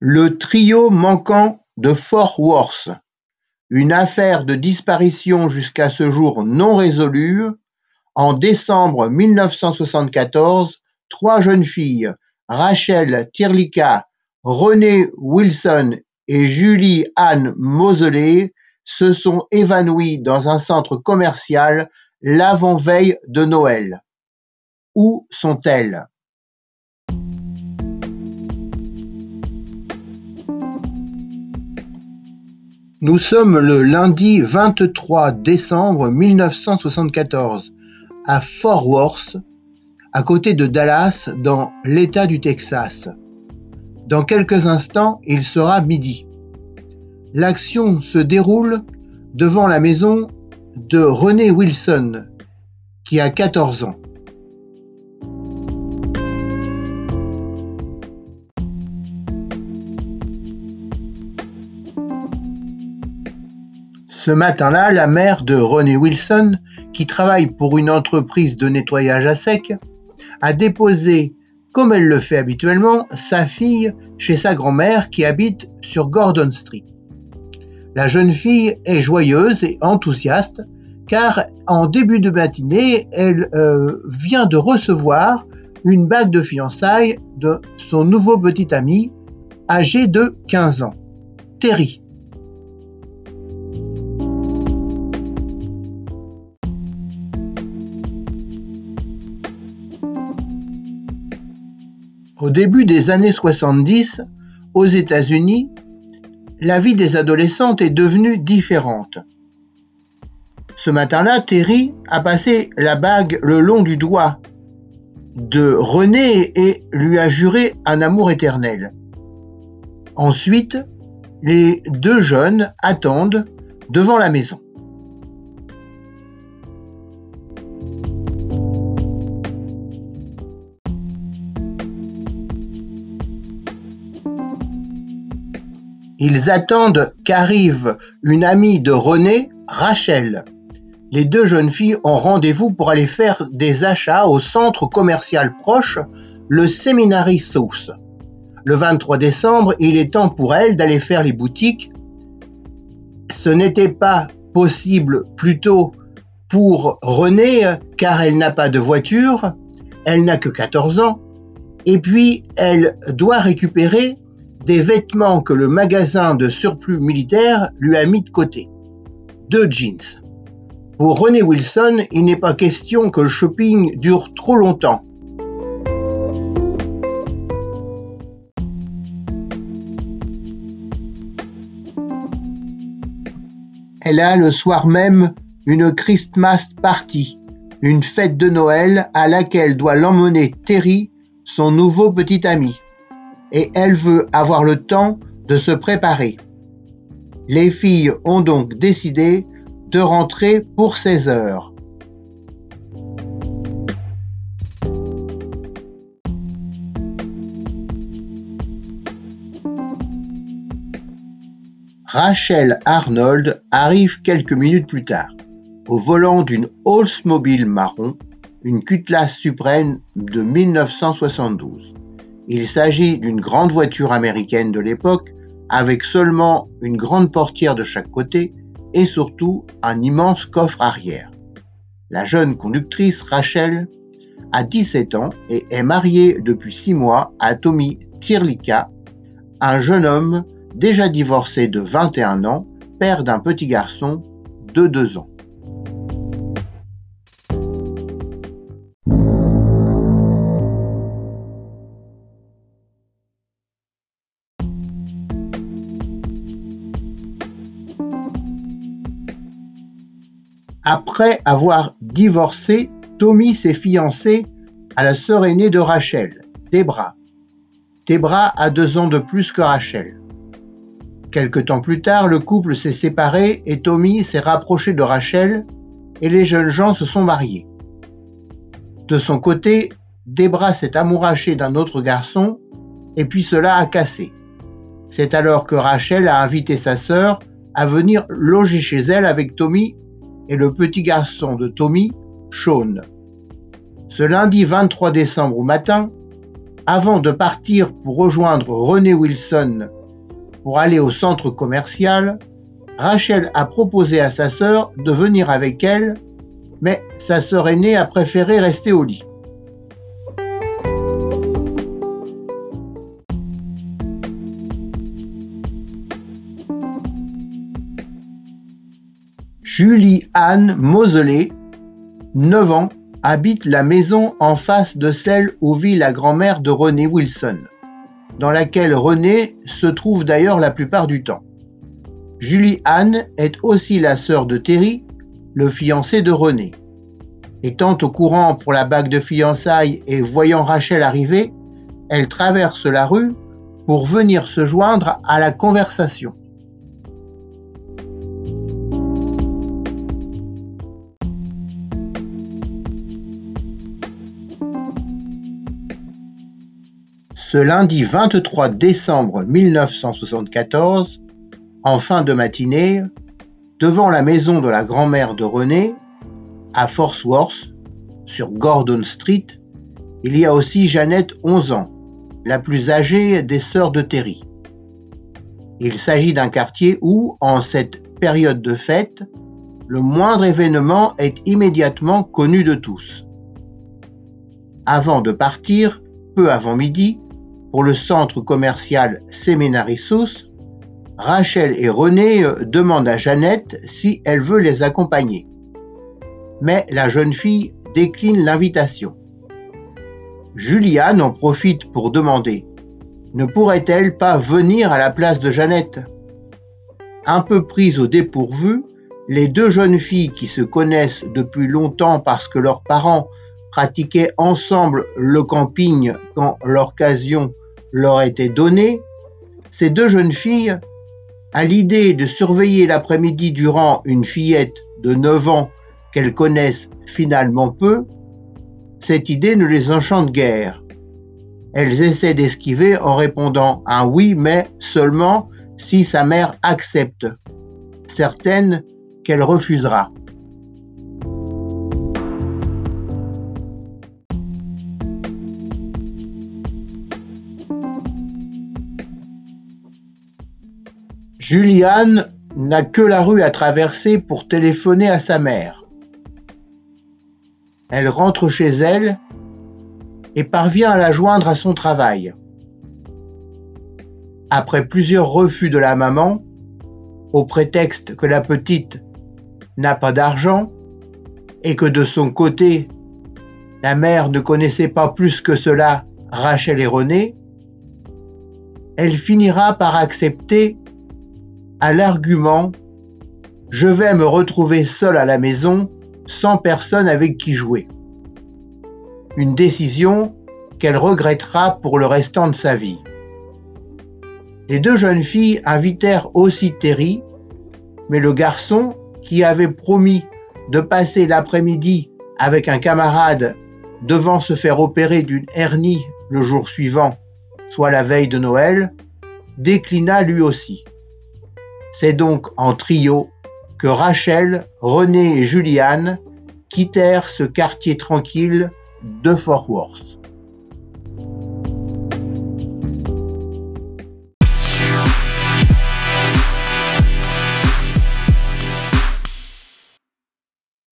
Le trio manquant de Fort Worth, une affaire de disparition jusqu'à ce jour non résolue, en décembre mille neuf cent soixante-quatorze, trois jeunes filles, Rachel Tirlicka, Renée Wilson et Julie Ann Moseley, se sont évanouies dans un centre commercial l'avant-veille de Noël. Où sont-elles? Nous sommes le lundi vingt-trois décembre mille neuf cent soixante-quatorze, à Fort Worth, à côté de Dallas, dans l'État du Texas. Dans quelques instants, il sera midi. L'action se déroule devant la maison de Renée Wilson, qui a quatorze ans. Ce matin-là, la mère de Renée Wilson, qui travaille pour une entreprise de nettoyage à sec, a déposé, comme elle le fait habituellement, sa fille chez sa grand-mère qui habite sur Gordon Street. La jeune fille est joyeuse et enthousiaste car en début de matinée, elle euh, vient de recevoir une bague de fiançailles de son nouveau petit ami âgé de 15 ans, Terry. Début des années 70, aux États-Unis, la vie des adolescentes est devenue différente. Ce matin-là, Terry a passé la bague le long du doigt de René et lui a juré un amour éternel. Ensuite, les deux jeunes attendent devant la maison. Ils attendent qu'arrive une amie de René, Rachel. Les deux jeunes filles ont rendez-vous pour aller faire des achats au centre commercial proche, le Seminary South. Le 23 décembre, il est temps pour elles d'aller faire les boutiques. Ce n'était pas possible plutôt pour René car elle n'a pas de voiture, elle n'a que 14 ans, et puis elle doit récupérer des vêtements que le magasin de surplus militaire lui a mis de côté. Deux jeans. Pour René Wilson, il n'est pas question que le shopping dure trop longtemps. Elle a le soir même une Christmas party, une fête de Noël à laquelle doit l'emmener Terry, son nouveau petit ami et elle veut avoir le temps de se préparer. Les filles ont donc décidé de rentrer pour 16 heures. Rachel Arnold arrive quelques minutes plus tard, au volant d'une Oldsmobile marron, une Cutlass Supreme de 1972. Il s'agit d'une grande voiture américaine de l'époque avec seulement une grande portière de chaque côté et surtout un immense coffre arrière. La jeune conductrice Rachel a 17 ans et est mariée depuis 6 mois à Tommy Tirlika, un jeune homme déjà divorcé de 21 ans, père d'un petit garçon de 2 ans. Après avoir divorcé, Tommy s'est fiancé à la sœur aînée de Rachel, Debra. Debra a deux ans de plus que Rachel. Quelque temps plus tard, le couple s'est séparé et Tommy s'est rapproché de Rachel et les jeunes gens se sont mariés. De son côté, Debra s'est amourachée d'un autre garçon et puis cela a cassé. C'est alors que Rachel a invité sa sœur à venir loger chez elle avec Tommy et le petit garçon de Tommy, Sean. Ce lundi 23 décembre au matin, Avant de partir pour rejoindre René Wilson pour aller au centre commercial, Rachel a proposé à sa sœur de venir avec elle, mais sa sœur aînée a préféré rester au lit. Julie Anne Moseley, 9 ans, habite la maison en face de celle où vit la grand-mère de René Wilson, dans laquelle René se trouve d'ailleurs la plupart du temps. Julie Anne est aussi la sœur de Terry, le fiancé de René. Étant au courant pour la bague de fiançailles et voyant Rachel arriver, elle traverse la rue pour venir se joindre à la conversation. Ce lundi 23 décembre 1974, en fin de matinée, devant la maison de la grand-mère de René, à Fort Worth, sur Gordon Street, il y a aussi Jeannette, 11 ans, la plus âgée des sœurs de Terry. Il s'agit d'un quartier où, en cette période de fête, le moindre événement est immédiatement connu de tous. Avant de partir, peu avant midi, pour le centre commercial Seminarissus, Rachel et René euh, demandent à Jeannette si elle veut les accompagner. Mais la jeune fille décline l'invitation. Juliane en profite pour demander Ne pourrait-elle pas venir à la place de Jeannette? Un peu prise au dépourvu, les deux jeunes filles qui se connaissent depuis longtemps parce que leurs parents pratiquaient ensemble le camping quand l'occasion leur était donnée, ces deux jeunes filles, à l'idée de surveiller l'après-midi durant une fillette de 9 ans qu'elles connaissent finalement peu, cette idée ne les enchante guère. Elles essaient d'esquiver en répondant un oui, mais seulement si sa mère accepte, certaine qu'elle refusera. Juliane n'a que la rue à traverser pour téléphoner à sa mère. Elle rentre chez elle et parvient à la joindre à son travail. Après plusieurs refus de la maman, au prétexte que la petite n'a pas d'argent et que de son côté, la mère ne connaissait pas plus que cela Rachel et René, elle finira par accepter à l'argument Je vais me retrouver seul à la maison sans personne avec qui jouer. Une décision qu'elle regrettera pour le restant de sa vie. Les deux jeunes filles invitèrent aussi Terry, mais le garçon, qui avait promis de passer l'après-midi avec un camarade devant se faire opérer d'une hernie le jour suivant, soit la veille de Noël, déclina lui aussi. C'est donc en trio que Rachel, René et Juliane quittèrent ce quartier tranquille de Fort Worth.